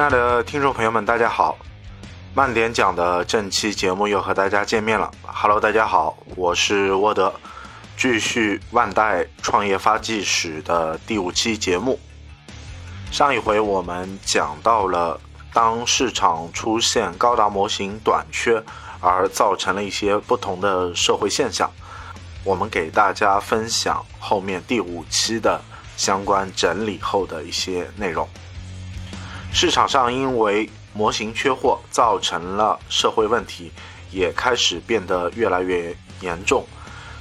亲爱的听众朋友们，大家好！慢点讲的正期节目又和大家见面了。Hello，大家好，我是沃德，继续万代创业发迹史的第五期节目。上一回我们讲到了，当市场出现高达模型短缺，而造成了一些不同的社会现象。我们给大家分享后面第五期的相关整理后的一些内容。市场上因为模型缺货造成了社会问题，也开始变得越来越严重。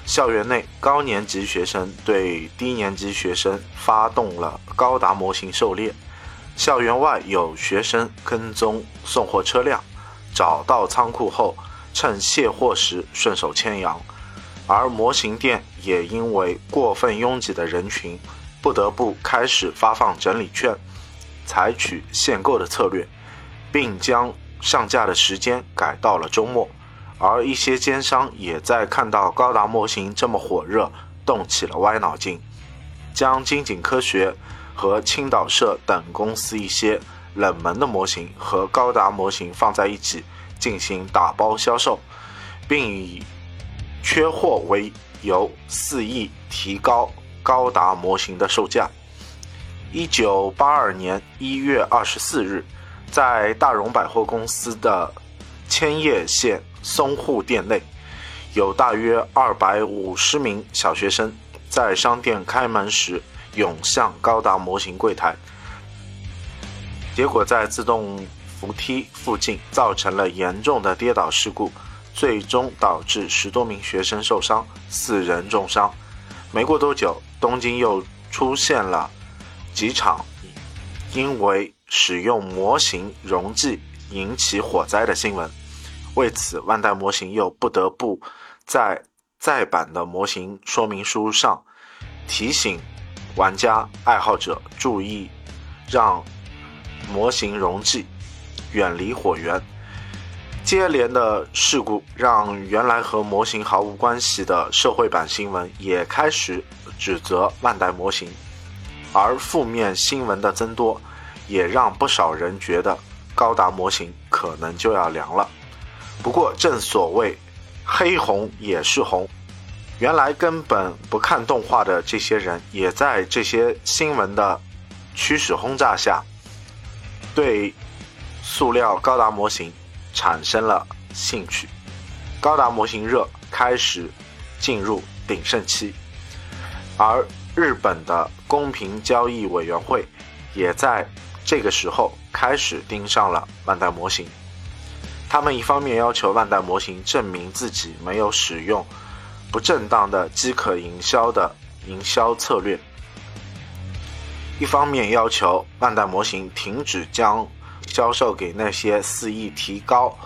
校园内高年级学生对低年级学生发动了高达模型狩猎，校园外有学生跟踪送货车辆，找到仓库后趁卸货时顺手牵羊，而模型店也因为过分拥挤的人群，不得不开始发放整理券。采取限购的策略，并将上架的时间改到了周末，而一些奸商也在看到高达模型这么火热，动起了歪脑筋，将金井科学和青岛社等公司一些冷门的模型和高达模型放在一起进行打包销售，并以缺货为由肆意提高高达模型的售价。一九八二年一月二十四日，在大荣百货公司的千叶县松户店内，有大约二百五十名小学生在商店开门时涌向高达模型柜台，结果在自动扶梯附近造成了严重的跌倒事故，最终导致十多名学生受伤，四人重伤。没过多久，东京又出现了。几场因为使用模型溶剂引起火灾的新闻，为此万代模型又不得不在再版的模型说明书上提醒玩家爱好者注意，让模型溶剂远离火源。接连的事故让原来和模型毫无关系的社会版新闻也开始指责万代模型。而负面新闻的增多，也让不少人觉得高达模型可能就要凉了。不过，正所谓黑红也是红，原来根本不看动画的这些人，也在这些新闻的驱使轰炸下，对塑料高达模型产生了兴趣。高达模型热开始进入鼎盛期，而。日本的公平交易委员会也在这个时候开始盯上了万代模型。他们一方面要求万代模型证明自己没有使用不正当的饥渴营销的营销策略，一方面要求万代模型停止将销售给那些肆意提高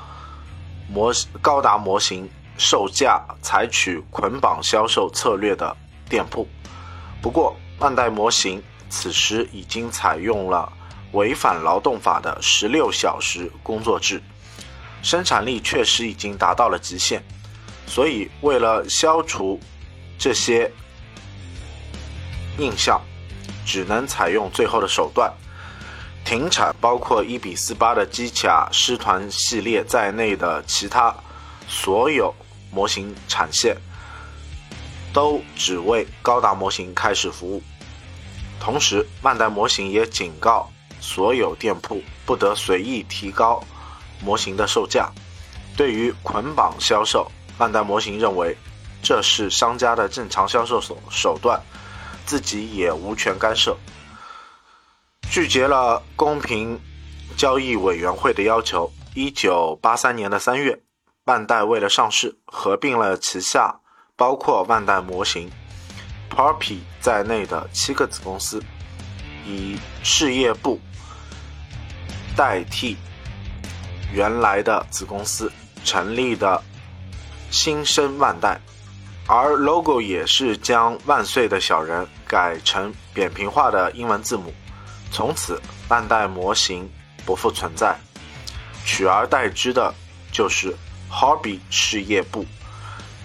模高达模型售价、采取捆绑销售策略的店铺。不过，万代模型此时已经采用了违反劳动法的十六小时工作制，生产力确实已经达到了极限。所以，为了消除这些印象，只能采用最后的手段，停产包括一比四八的机甲师团系列在内的其他所有模型产线。都只为高达模型开始服务。同时，万代模型也警告所有店铺不得随意提高模型的售价。对于捆绑销售，万代模型认为这是商家的正常销售手手段，自己也无权干涉。拒绝了公平交易委员会的要求。一九八三年的三月，万代为了上市，合并了旗下。包括万代模型、Poppy 在内的七个子公司，以事业部代替原来的子公司成立的新生万代，而 logo 也是将“万岁”的小人改成扁平化的英文字母，从此万代模型不复存在，取而代之的就是 Hobby 事业部。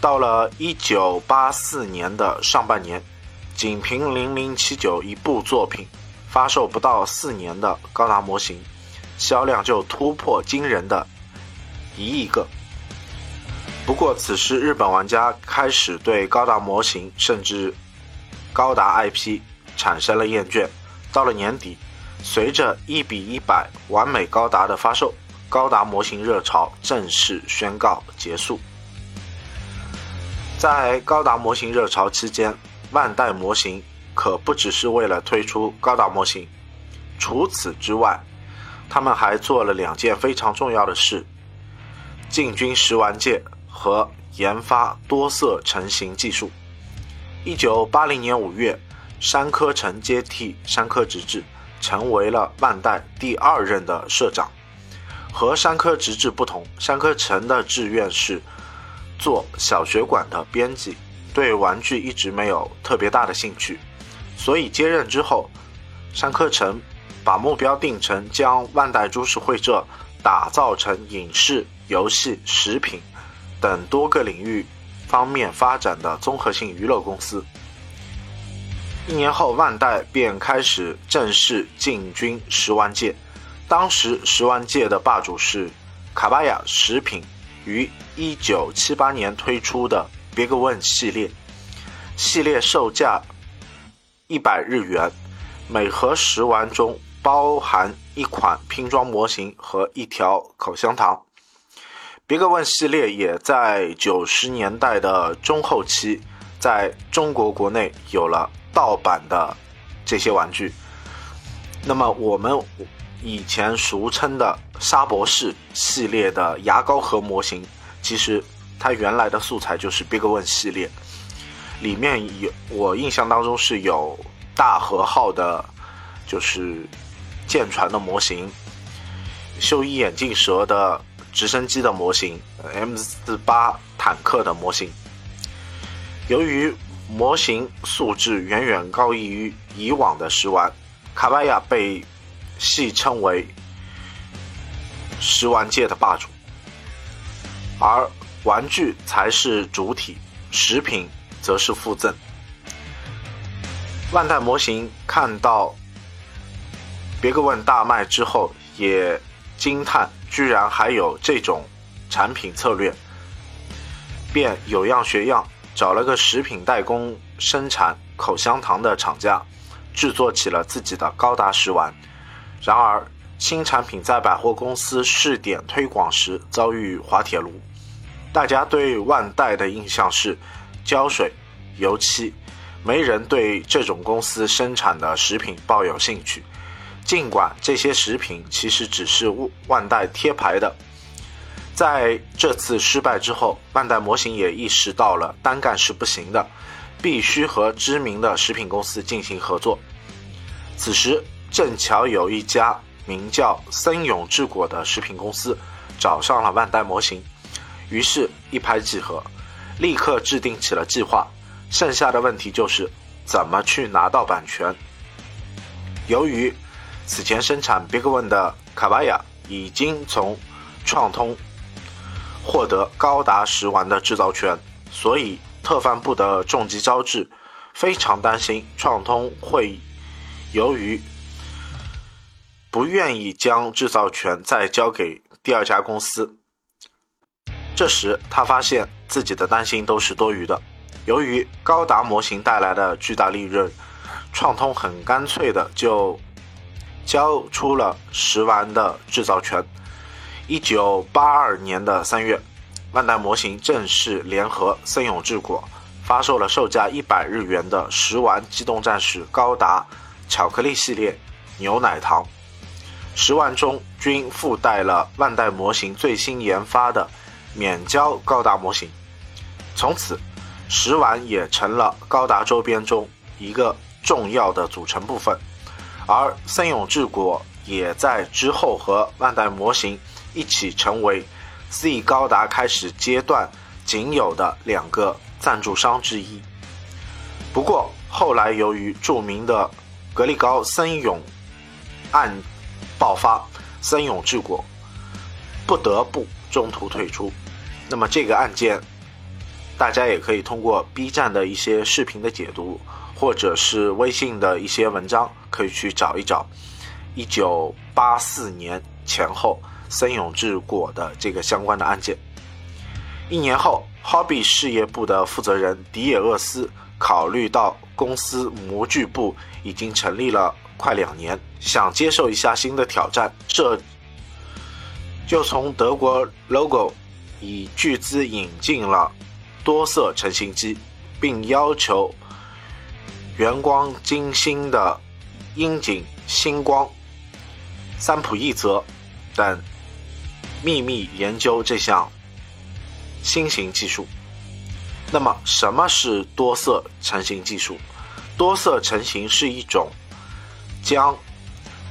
到了一九八四年的上半年，仅凭零零七九一部作品，发售不到四年的高达模型，销量就突破惊人的一亿个。不过，此时日本玩家开始对高达模型甚至高达 IP 产生了厌倦。到了年底，随着一比一百完美高达的发售，高达模型热潮正式宣告结束。在高达模型热潮期间，万代模型可不只是为了推出高达模型，除此之外，他们还做了两件非常重要的事：进军食玩界和研发多色成型技术。一九八零年五月，山科成接替山科直治，成为了万代第二任的社长。和山科直治不同，山科成的志愿是。做小学馆的编辑，对玩具一直没有特别大的兴趣，所以接任之后，山科成把目标定成将万代株式会社打造成影视、游戏、食品等多个领域方面发展的综合性娱乐公司。一年后，万代便开始正式进军食玩界，当时食玩界的霸主是卡巴亚食品。于一九七八年推出的 Big One 系列，系列售价一百日元，每盒食玩中包含一款拼装模型和一条口香糖。Big One 系列也在九十年代的中后期，在中国国内有了盗版的这些玩具。那么我们。以前俗称的沙博士系列的牙膏盒模型，其实它原来的素材就是 Big One 系列，里面有我印象当中是有大和号的，就是舰船的模型，秀一眼镜蛇的直升机的模型，M 四八坦克的模型。由于模型素质远远高于以往的食玩，卡巴亚被。戏称为食玩界的霸主，而玩具才是主体，食品则是附赠。万代模型看到别个问大卖之后，也惊叹居然还有这种产品策略，便有样学样，找了个食品代工生产口香糖的厂家，制作起了自己的高达食玩。然而，新产品在百货公司试点推广时遭遇滑铁卢。大家对万代的印象是胶水、油漆，没人对这种公司生产的食品抱有兴趣。尽管这些食品其实只是万代贴牌的。在这次失败之后，万代模型也意识到了单干是不行的，必须和知名的食品公司进行合作。此时。正巧有一家名叫森永制果的食品公司找上了万代模型，于是，一拍即合，立刻制定起了计划。剩下的问题就是怎么去拿到版权。由于此前生产 Big One 的卡巴亚已经从创通获得高达食玩的制造权，所以特番部的重吉昭志非常担心创通会由于不愿意将制造权再交给第二家公司。这时，他发现自己的担心都是多余的。由于高达模型带来的巨大利润，创通很干脆的就交出了食玩的制造权。一九八二年的三月，万代模型正式联合森永制果，发售了售价一百日元的食玩机动战士高达巧克力系列牛奶糖。十万中均附带了万代模型最新研发的免交高达模型，从此，十丸也成了高达周边中一个重要的组成部分。而森永制果也在之后和万代模型一起成为 Z 高达开始阶段仅有的两个赞助商之一。不过后来由于著名的格力高森永案。爆发，森永治果不得不中途退出。那么这个案件，大家也可以通过 B 站的一些视频的解读，或者是微信的一些文章，可以去找一找。一九八四年前后森永制果的这个相关的案件。一年后，Hobby 事业部的负责人迪野厄斯考虑到公司模具部已经成立了快两年，想接受一下新的挑战，这就从德国 Logo 以巨资引进了多色成型机，并要求圆光金星的樱井星光、三浦一泽等秘密研究这项。新型技术。那么，什么是多色成型技术？多色成型是一种将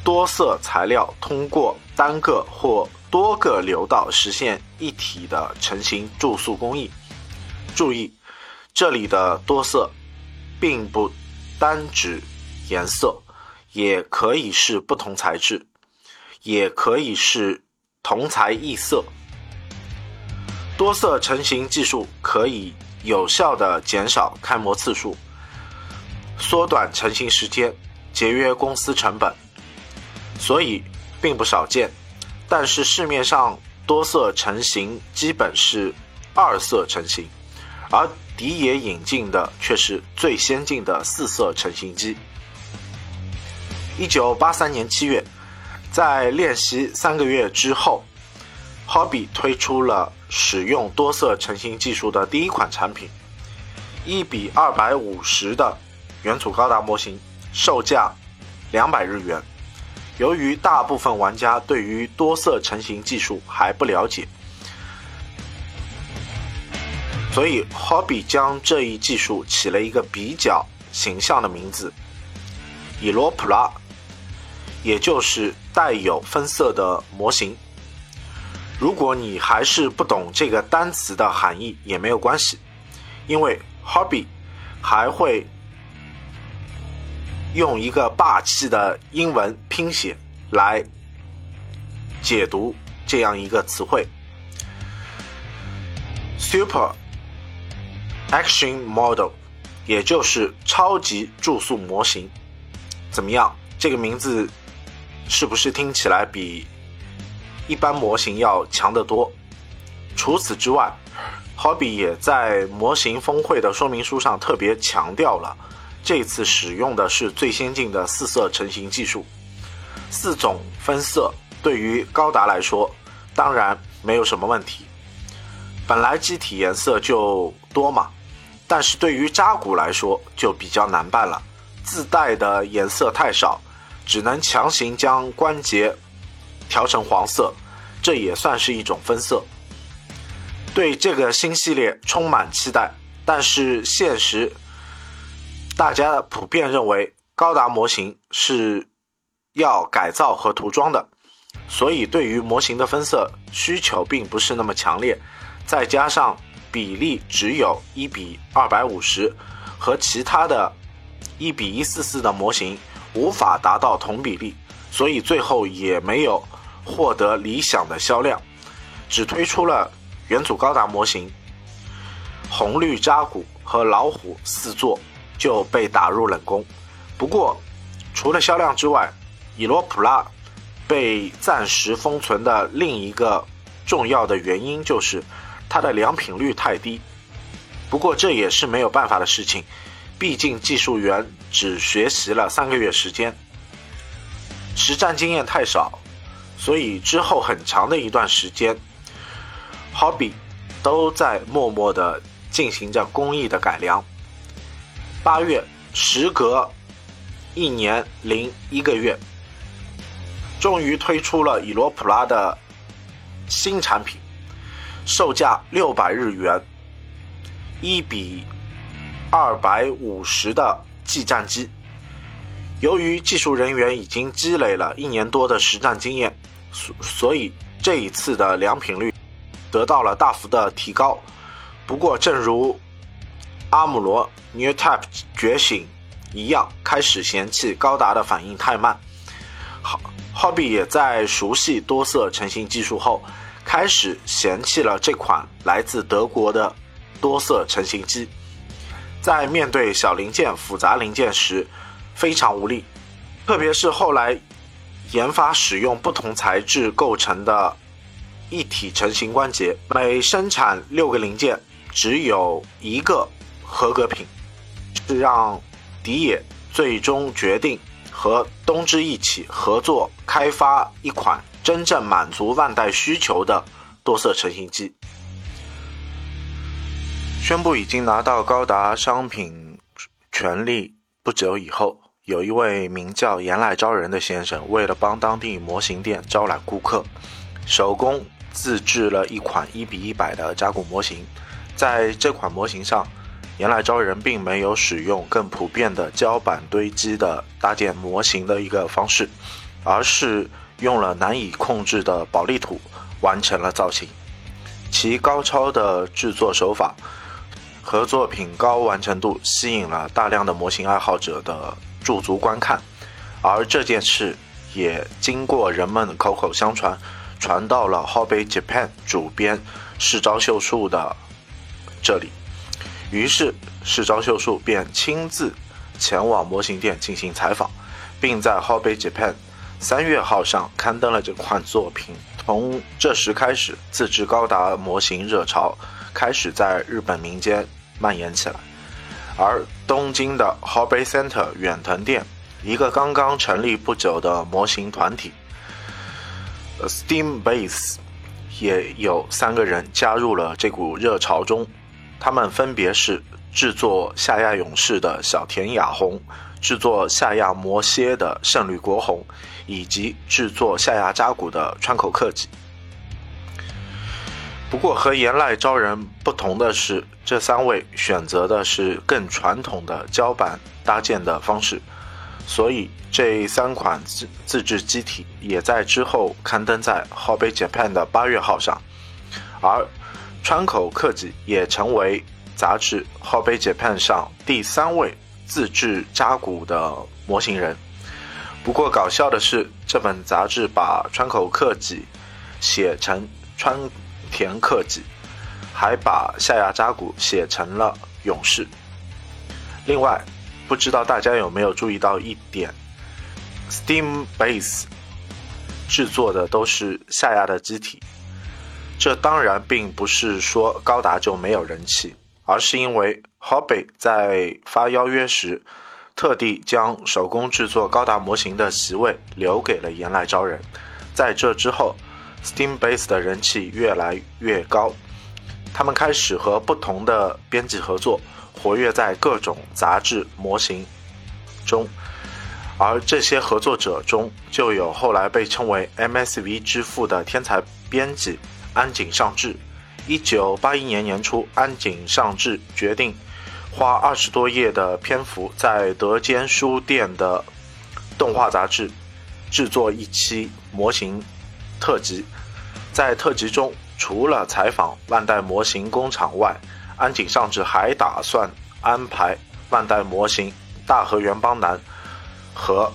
多色材料通过单个或多个流道实现一体的成型注塑工艺。注意，这里的多色并不单指颜色，也可以是不同材质，也可以是同材异色。多色成型技术可以有效地减少开模次数，缩短成型时间，节约公司成本，所以并不少见。但是市面上多色成型基本是二色成型，而迪野引进的却是最先进的四色成型机。一九八三年七月，在练习三个月之后，Hobby 推出了。使用多色成型技术的第一款产品，一比二百五十的元祖高达模型，售价两百日元。由于大部分玩家对于多色成型技术还不了解，所以 Hobby 将这一技术起了一个比较形象的名字——以罗普拉，也就是带有分色的模型。如果你还是不懂这个单词的含义，也没有关系，因为 Hobby 还会用一个霸气的英文拼写来解读这样一个词汇：Super Action Model，也就是超级注塑模型。怎么样？这个名字是不是听起来比？一般模型要强得多。除此之外，Hobby 也在模型峰会的说明书上特别强调了，这次使用的是最先进的四色成型技术。四种分色对于高达来说，当然没有什么问题。本来机体颜色就多嘛，但是对于扎古来说就比较难办了，自带的颜色太少，只能强行将关节。调成黄色，这也算是一种分色。对这个新系列充满期待，但是现实，大家普遍认为高达模型是要改造和涂装的，所以对于模型的分色需求并不是那么强烈。再加上比例只有一比二百五十，和其他的一比一四四的模型无法达到同比例，所以最后也没有。获得理想的销量，只推出了元祖高达模型，红绿扎古和老虎四座就被打入冷宫。不过，除了销量之外，以罗普拉被暂时封存的另一个重要的原因就是它的良品率太低。不过这也是没有办法的事情，毕竟技术员只学习了三个月时间，实战经验太少。所以之后很长的一段时间，Hobby 都在默默地进行着工艺的改良。八月，时隔一年零一个月，终于推出了以罗普拉的新产品，售价六百日元，一比二百五十的计战机。由于技术人员已经积累了一年多的实战经验。所所以这一次的良品率得到了大幅的提高。不过，正如阿姆罗 New Type 觉醒一样，开始嫌弃高达的反应太慢。好，Hobby 也在熟悉多色成型技术后，开始嫌弃了这款来自德国的多色成型机。在面对小零件、复杂零件时，非常无力，特别是后来。研发使用不同材质构成的一体成型关节，每生产六个零件，只有一个合格品，是让迪野最终决定和东芝一起合作开发一款真正满足万代需求的多色成型机。宣布已经拿到高达商品权利不久以后。有一位名叫岩濑昭人的先生，为了帮当地模型店招揽顾客，手工自制了一款一比一百的扎古模型。在这款模型上，原来招人并没有使用更普遍的胶板堆积的搭建模型的一个方式，而是用了难以控制的保利土完成了造型。其高超的制作手法和作品高完成度，吸引了大量的模型爱好者的。驻足观看，而这件事也经过人们口口相传，传到了 Hobby Japan 主编市昭秀树的这里。于是市昭秀树便亲自前往模型店进行采访，并在 Hobby Japan 三月号上刊登了这款作品。从这时开始，自制高达模型热潮开始在日本民间蔓延起来。而东京的 Hobby Center 远藤店，一个刚刚成立不久的模型团体，Steam Base，也有三个人加入了这股热潮中。他们分别是制作夏亚勇士的小田雅弘，制作夏亚魔蝎的胜利国弘，以及制作夏亚扎古的川口克己。不过和岩濑昭人不同的是，这三位选择的是更传统的胶板搭建的方式，所以这三款自自制机体也在之后刊登在《Hobby Japan》的八月号上，而川口克己也成为杂志《Hobby Japan》上第三位自制扎古的模型人。不过搞笑的是，这本杂志把川口克己写成川。田克己还把夏亚扎古写成了勇士。另外，不知道大家有没有注意到一点，Steam Base 制作的都是夏亚的机体。这当然并不是说高达就没有人气，而是因为 Hobby 在发邀约时，特地将手工制作高达模型的席位留给了岩濑昭人。在这之后。Steam Base 的人气越来越高，他们开始和不同的编辑合作，活跃在各种杂志模型中。而这些合作者中，就有后来被称为 MSV 之父的天才编辑安井尚志。一九八一年年初，安井尚志决定花二十多页的篇幅，在德间书店的动画杂志制作一期模型。特辑，在特辑中，除了采访万代模型工厂外，安井尚志还打算安排万代模型大和原邦男和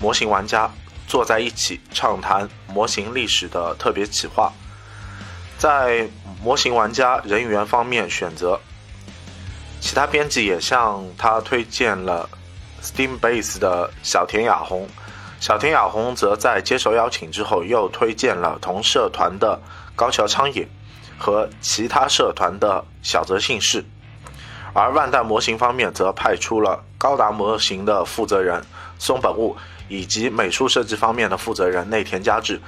模型玩家坐在一起畅谈模型历史的特别企划。在模型玩家人员方面选择，其他编辑也向他推荐了 Steam Base 的小田雅弘。小田雅弘则在接受邀请之后，又推荐了同社团的高桥昌也和其他社团的小泽信士，而万代模型方面则派出了高达模型的负责人松本悟以及美术设计方面的负责人内田佳治，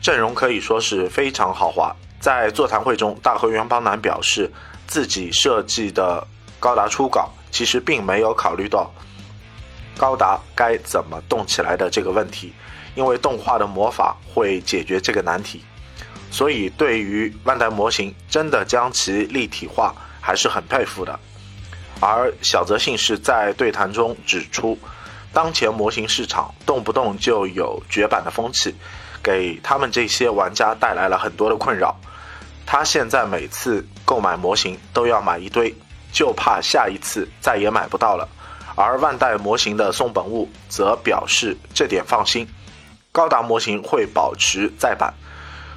阵容可以说是非常豪华。在座谈会中，大和原邦男表示自己设计的高达初稿其实并没有考虑到。高达该怎么动起来的这个问题，因为动画的魔法会解决这个难题，所以对于万代模型真的将其立体化还是很佩服的。而小泽幸是在对谈中指出，当前模型市场动不动就有绝版的风气，给他们这些玩家带来了很多的困扰。他现在每次购买模型都要买一堆，就怕下一次再也买不到了。而万代模型的松本悟则表示这点放心，高达模型会保持再版。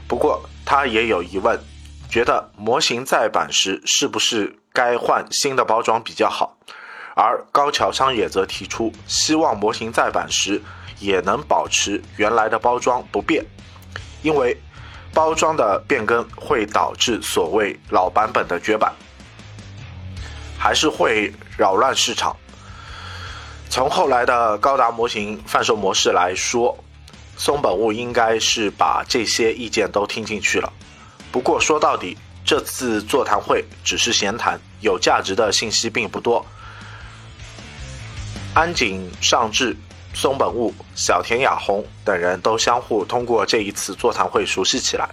不过他也有疑问，觉得模型再版时是不是该换新的包装比较好？而高桥昌也则提出，希望模型再版时也能保持原来的包装不变，因为包装的变更会导致所谓老版本的绝版，还是会扰乱市场。从后来的高达模型贩售模式来说，松本物应该是把这些意见都听进去了。不过说到底，这次座谈会只是闲谈，有价值的信息并不多。安井尚志、松本悟、小田雅弘等人都相互通过这一次座谈会熟悉起来。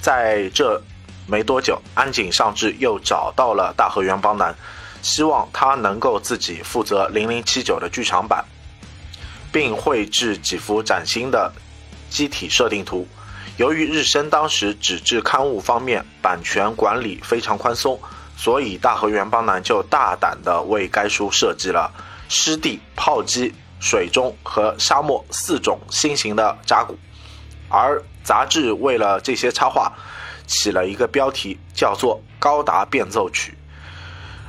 在这没多久，安井尚志又找到了大和原邦男。希望他能够自己负责零零七九的剧场版，并绘制几幅崭新的机体设定图。由于日升当时纸质刊物方面版权管理非常宽松，所以大和原邦男就大胆地为该书设计了湿地、炮击、水中和沙漠四种新型的扎古。而杂志为了这些插画起了一个标题，叫做《高达变奏曲》。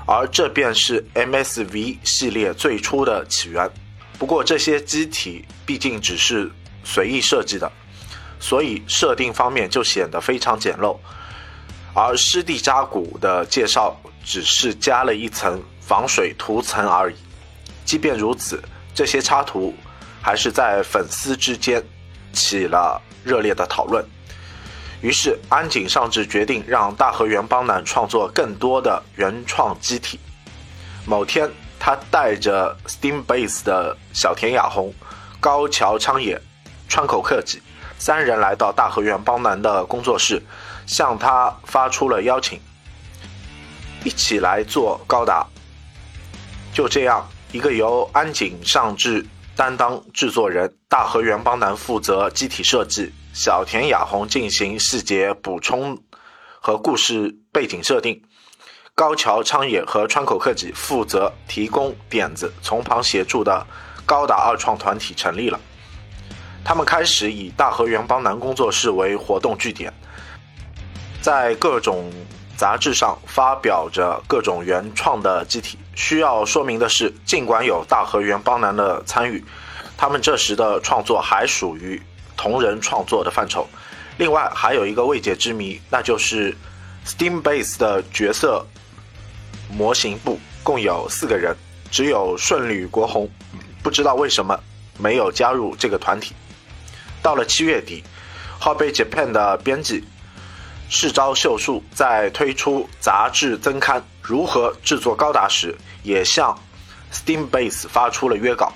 而这便是 MSV 系列最初的起源。不过这些机体毕竟只是随意设计的，所以设定方面就显得非常简陋。而湿地扎古的介绍只是加了一层防水涂层而已。即便如此，这些插图还是在粉丝之间起了热烈的讨论。于是，安井上志决定让大和原邦男创作更多的原创机体。某天，他带着 Steam Base 的小田雅弘、高桥昌也、川口克己三人来到大和原邦男的工作室，向他发出了邀请，一起来做高达。就这样，一个由安井上志担当制作人，大和原邦男负责机体设计。小田雅弘进行细节补充和故事背景设定，高桥昌也和川口克己负责提供点子，从旁协助的高达二创团体成立了。他们开始以大和原邦男工作室为活动据点，在各种杂志上发表着各种原创的机体。需要说明的是，尽管有大和原邦男的参与，他们这时的创作还属于。同人创作的范畴，另外还有一个未解之谜，那就是 Steam Base 的角色模型部共有四个人，只有顺旅国红不知道为什么没有加入这个团体。到了七月底，Hobby Japan 的编辑世昭秀树在推出杂志增刊如何制作高达时，也向 Steam Base 发出了约稿。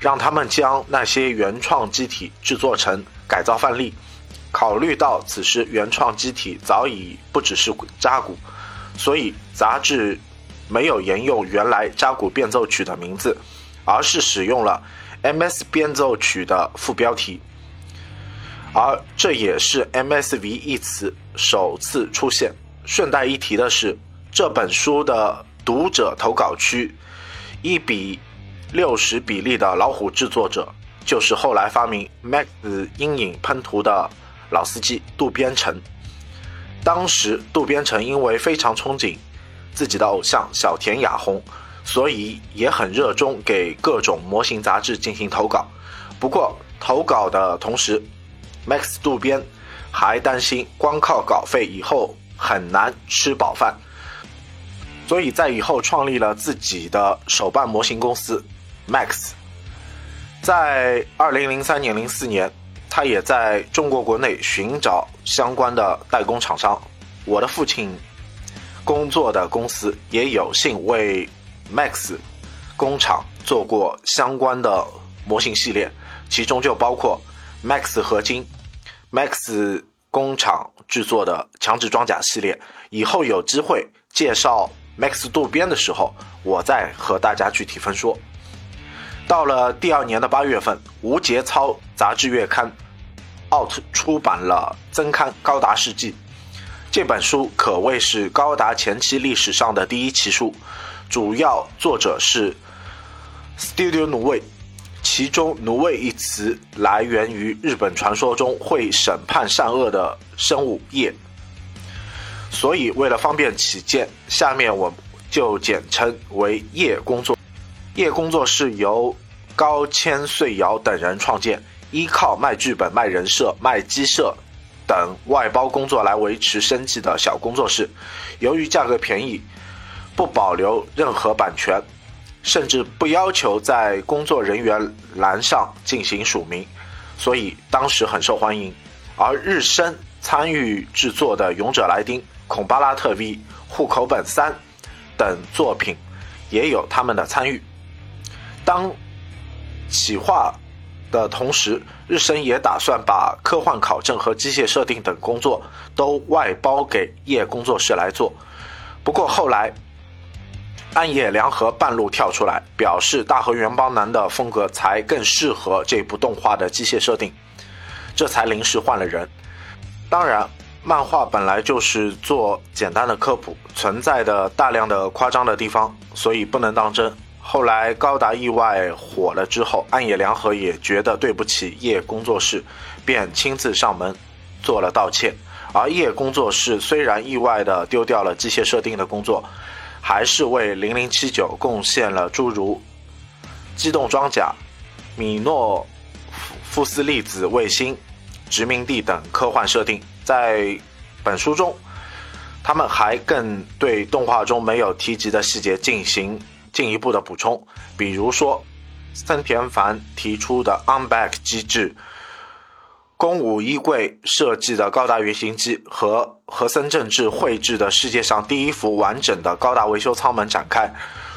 让他们将那些原创机体制作成改造范例。考虑到此时原创机体早已不只是扎古，所以杂志没有沿用原来扎古变奏曲的名字，而是使用了 MS 变奏曲的副标题。而这也是 MSV 一词首次出现。顺带一提的是，这本书的读者投稿区一比。六十比例的老虎制作者，就是后来发明 Max 阴影喷涂的老司机渡边成。当时渡边成因为非常憧憬自己的偶像小田雅弘，所以也很热衷给各种模型杂志进行投稿。不过投稿的同时，Max 渡边还担心光靠稿费以后很难吃饱饭，所以在以后创立了自己的手办模型公司。Max，在二零零三年、零四年，他也在中国国内寻找相关的代工厂商。我的父亲工作的公司也有幸为 Max 工厂做过相关的模型系列，其中就包括 Max 合金、Max 工厂制作的强制装甲系列。以后有机会介绍 Max 渡边的时候，我再和大家具体分说。到了第二年的八月份，无节操杂志月刊，out 出版了增刊《高达世纪》。这本书可谓是高达前期历史上的第一奇书，主要作者是 Studio 奴卫，其中“奴卫”一词来源于日本传说中会审判善恶的生物业，所以为了方便起见，下面我就简称为夜工作。夜工作室由高千穗瑶等人创建，依靠卖剧本、卖人设、卖机设等外包工作来维持生计的小工作室。由于价格便宜，不保留任何版权，甚至不要求在工作人员栏上进行署名，所以当时很受欢迎。而日升参与制作的《勇者莱丁》《孔巴拉特 V》《户口本三》等作品，也有他们的参与。当企划的同时，日升也打算把科幻考证和机械设定等工作都外包给叶工作室来做。不过后来，暗夜良和半路跳出来，表示大和原邦男的风格才更适合这部动画的机械设定。这才临时换了人。当然，漫画本来就是做简单的科普，存在的大量的夸张的地方，所以不能当真。后来高达意外火了之后，暗夜良和也觉得对不起叶工作室，便亲自上门做了道歉。而叶工作室虽然意外的丢掉了机械设定的工作，还是为零零七九贡献了诸如机动装甲、米诺。夫斯粒子卫星、殖民地等科幻设定，在本书中，他们还更对动画中没有提及的细节进行进一步的补充，比如说，森田繁提出的 Unback 机制、公武衣柜设计的高达原型机和和森正治绘制的世界上第一幅完整的高达维修舱门展开。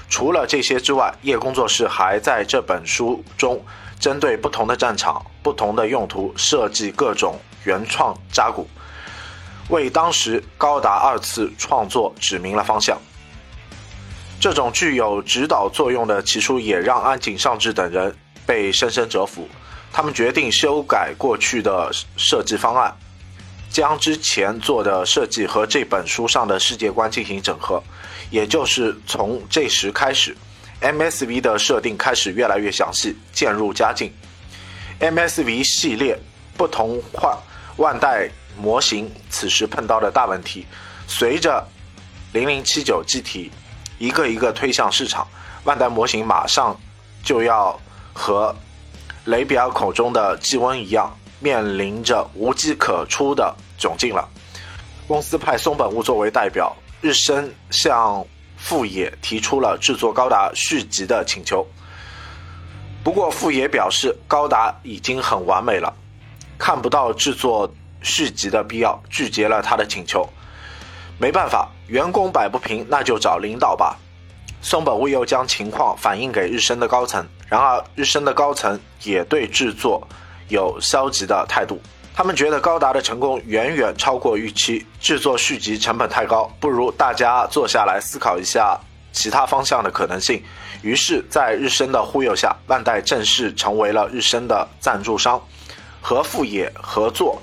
除了这些之外，叶工作室还在这本书中。针对不同的战场、不同的用途设计各种原创扎古，为当时高达二次创作指明了方向。这种具有指导作用的奇书也让安井尚志等人被深深折服。他们决定修改过去的设计方案，将之前做的设计和这本书上的世界观进行整合。也就是从这时开始。MSV 的设定开始越来越详细，渐入佳境。MSV 系列不同换万代模型此时碰到的大问题，随着0079机体一个一个推向市场，万代模型马上就要和雷比尔口中的季温一样，面临着无机可出的窘境了。公司派松本悟作为代表，日升向。富野提出了制作高达续集的请求，不过富野表示高达已经很完美了，看不到制作续集的必要，拒绝了他的请求。没办法，员工摆不平，那就找领导吧。松本悟又将情况反映给日升的高层，然而日升的高层也对制作有消极的态度。他们觉得高达的成功远远超过预期，制作续集成本太高，不如大家坐下来思考一下其他方向的可能性。于是，在日升的忽悠下，万代正式成为了日升的赞助商，和富野合作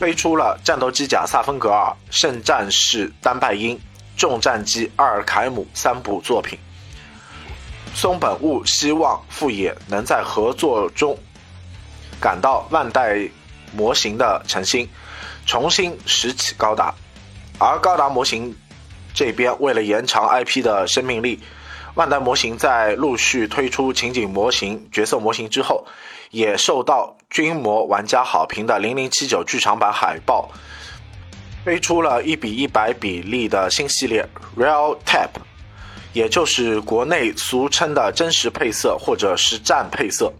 推出了战斗机甲萨芬格尔、圣战士丹拜因、重战机阿尔凯姆三部作品。松本悟希望富野能在合作中。感到万代模型的诚心，重新拾起高达，而高达模型这边为了延长 IP 的生命力，万代模型在陆续推出情景模型、角色模型之后，也受到军模玩家好评的0079剧场版海报，推出了一比一百比例的新系列。Real Tap，也就是国内俗称的真实配色或者实战配色，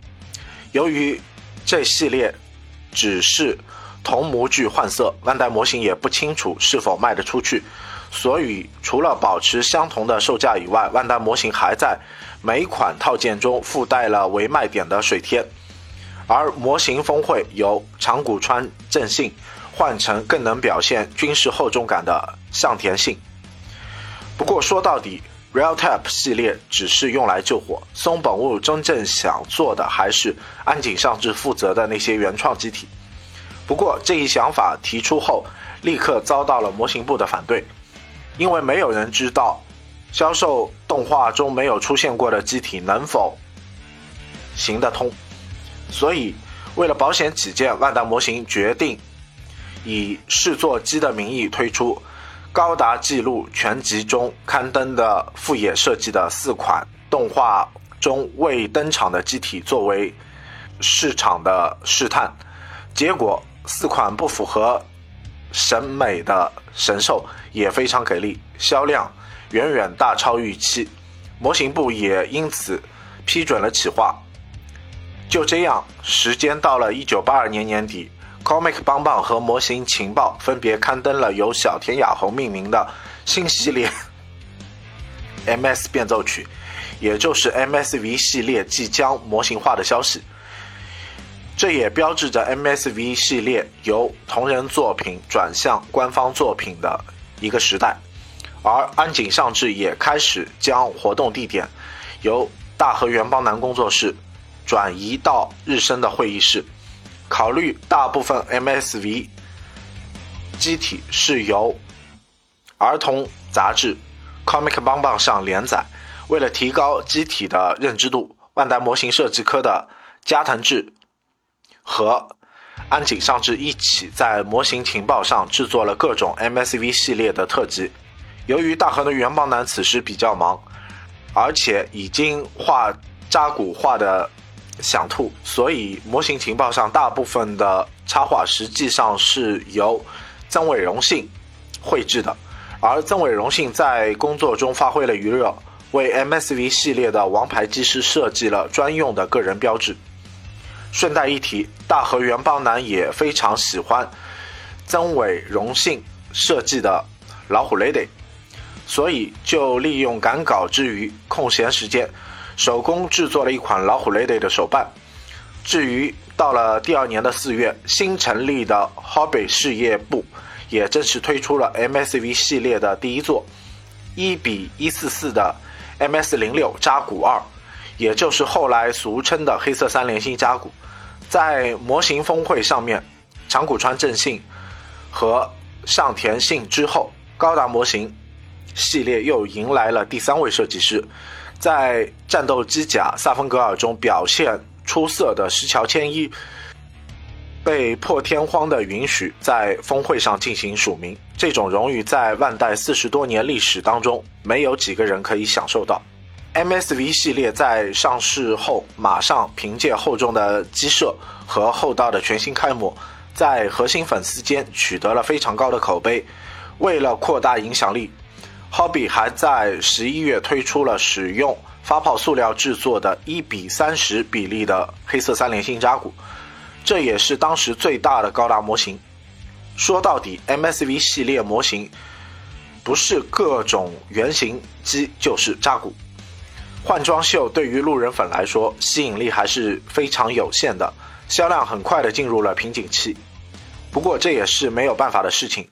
由于这系列只是同模具换色，万代模型也不清楚是否卖得出去，所以除了保持相同的售价以外，万代模型还在每款套件中附带了为卖点的水贴，而模型峰会由长谷川正信换成更能表现军事厚重感的向田信。不过说到底。Real Tap 系列只是用来救火，松本悟真正想做的还是安井上志负责的那些原创机体。不过这一想法提出后，立刻遭到了模型部的反对，因为没有人知道销售动画中没有出现过的机体能否行得通。所以为了保险起见，万代模型决定以试作机的名义推出。高达记录全集中刊登的富野设计的四款动画中未登场的机体作为市场的试探，结果四款不符合审美的神兽也非常给力，销量远远大超预期，模型部也因此批准了企划。就这样，时间到了一九八二年年底，Comic 帮帮和模型情报分别刊登了由小田雅宏命名的新系列 MS 变奏曲，也就是 MSV 系列即将模型化的消息。这也标志着 MSV 系列由同人作品转向官方作品的一个时代，而安井上志也开始将活动地点由大和原邦男工作室。转移到日升的会议室，考虑大部分 MSV 机体是由儿童杂志《Comic 帮帮》上连载。为了提高机体的认知度，万代模型设计科的加藤智和安井尚志一起在模型情报上制作了各种 MSV 系列的特辑。由于大和的原棒男此时比较忙，而且已经画扎古画的。想吐，所以模型情报上大部分的插画实际上是由曾伟荣信绘制的，而曾伟荣信在工作中发挥了余热，为 MSV 系列的王牌技师设计了专用的个人标志。顺带一提，大和原邦男也非常喜欢曾伟荣信设计的老虎 Lady，所以就利用赶稿之余空闲时间。手工制作了一款老虎 Lady 的手办。至于到了第二年的四月，新成立的 Hobby 事业部也正式推出了 MSV 系列的第一作，一比一四四的 MS 零六扎古二，也就是后来俗称的黑色三连星扎古。在模型峰会上面，长谷川正信和上田信之后，高达模型系列又迎来了第三位设计师。在战斗机甲萨芬格尔中表现出色的石桥千一，被破天荒的允许在峰会上进行署名。这种荣誉在万代四十多年历史当中，没有几个人可以享受到。MSV 系列在上市后，马上凭借厚重的机设和厚道的全新开模，在核心粉丝间取得了非常高的口碑。为了扩大影响力。Hobby 还在十一月推出了使用发泡塑料制作的一比三十比例的黑色三连星扎古，这也是当时最大的高达模型。说到底，MSV 系列模型不是各种原型机就是扎古。换装秀对于路人粉来说吸引力还是非常有限的，销量很快的进入了瓶颈期。不过这也是没有办法的事情。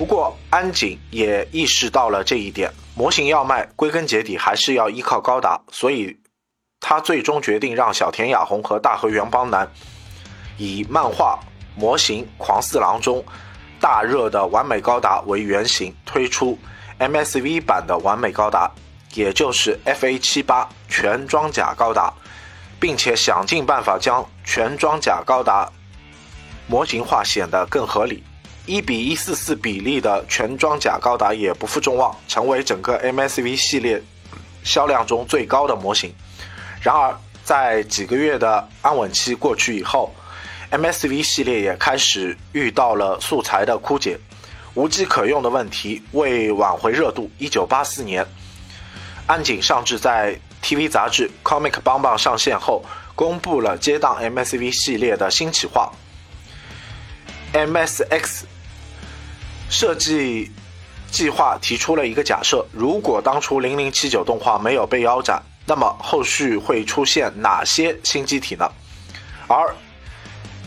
不过，安井也意识到了这一点，模型要卖，归根结底还是要依靠高达，所以他最终决定让小田雅宏和大和原邦男以漫画模型《狂四郎》中大热的完美高达为原型，推出 MSV 版的完美高达，也就是 FA 七八全装甲高达，并且想尽办法将全装甲高达模型化，显得更合理。一比一四四比例的全装甲高达也不负众望，成为整个 MSV 系列销量中最高的模型。然而，在几个月的安稳期过去以后，MSV 系列也开始遇到了素材的枯竭、无机可用的问题。为挽回热度，一九八四年，安井上志在 TV 杂志《Comic 帮帮》上线后，公布了接档 MSV 系列的新企划。MSX 设计计划提出了一个假设：如果当初零零七九动画没有被腰斩，那么后续会出现哪些新机体呢？而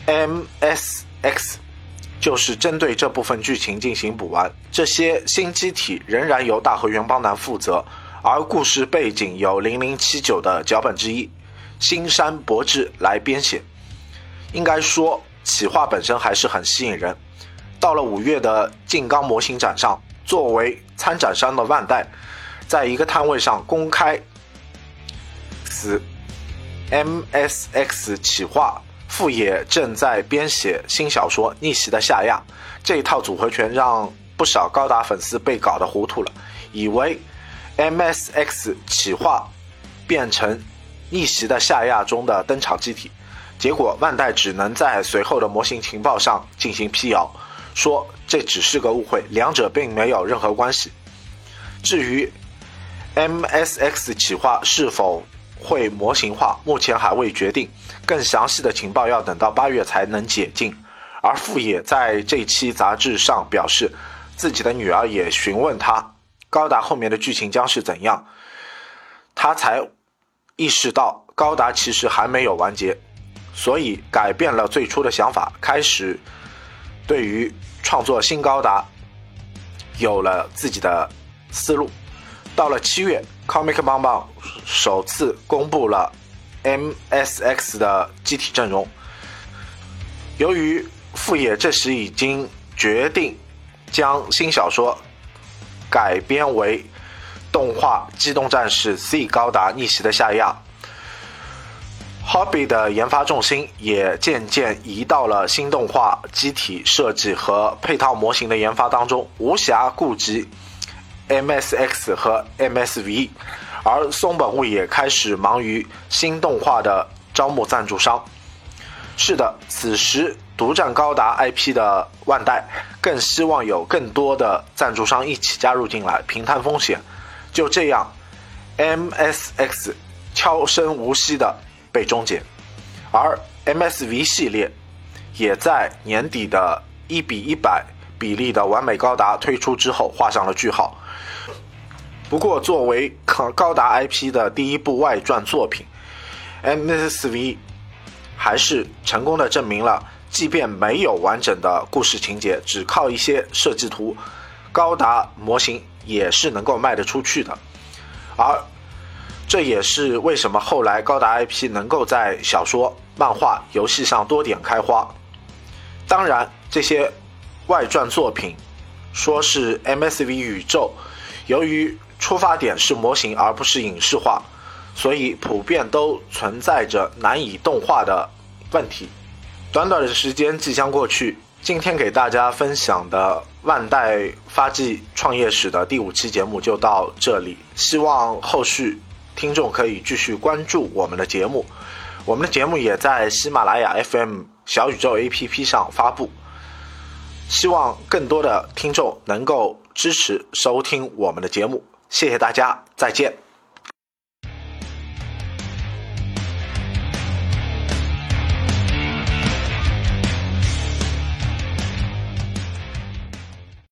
MSX 就是针对这部分剧情进行补完。这些新机体仍然由大和原邦男负责，而故事背景由零零七九的脚本之一新山博志来编写。应该说。企划本身还是很吸引人。到了五月的静冈模型展上，作为参展商的万代，在一个摊位上公开此 MSX 企划。富野正在编写新小说《逆袭的夏亚》，这一套组合拳让不少高达粉丝被搞得糊涂了，以为 MSX 企划变成逆袭的夏亚中的登场机体。结果万代只能在随后的模型情报上进行辟谣，说这只是个误会，两者并没有任何关系。至于 MSX 企划是否会模型化，目前还未决定。更详细的情报要等到八月才能解禁。而富野在这期杂志上表示，自己的女儿也询问他高达后面的剧情将是怎样，他才意识到高达其实还没有完结，所以改变了最初的想法，开始对于创作新高达有了自己的思路。到了七月，Comic 棒棒首次公布了 MSX 的机体阵容，由于富野这时已经决定将新小说改编为动画《机动战士 Z 高达逆袭的夏亚》，Hobby 的研发重心也渐渐移到了新动画机体设计和配套模型的研发当中，无暇顾及 MSX 和 MSV，而松本悟也开始忙于新动画的招募赞助商。是的，此时。独占高达 IP 的万代，更希望有更多的赞助商一起加入进来，平摊风险。就这样，MSX 悄声无息的被终结，而 MSV 系列也在年底的一比一百比例的完美高达推出之后画上了句号。不过，作为高达 IP 的第一部外传作品，MSV 还是成功的证明了。即便没有完整的故事情节，只靠一些设计图，高达模型也是能够卖得出去的。而这也是为什么后来高达 IP 能够在小说、漫画、游戏上多点开花。当然，这些外传作品说是 MSV 宇宙，由于出发点是模型而不是影视化，所以普遍都存在着难以动画的问题。短短的时间即将过去，今天给大家分享的万代发迹创业史的第五期节目就到这里。希望后续听众可以继续关注我们的节目，我们的节目也在喜马拉雅 FM、小宇宙 APP 上发布。希望更多的听众能够支持收听我们的节目，谢谢大家，再见。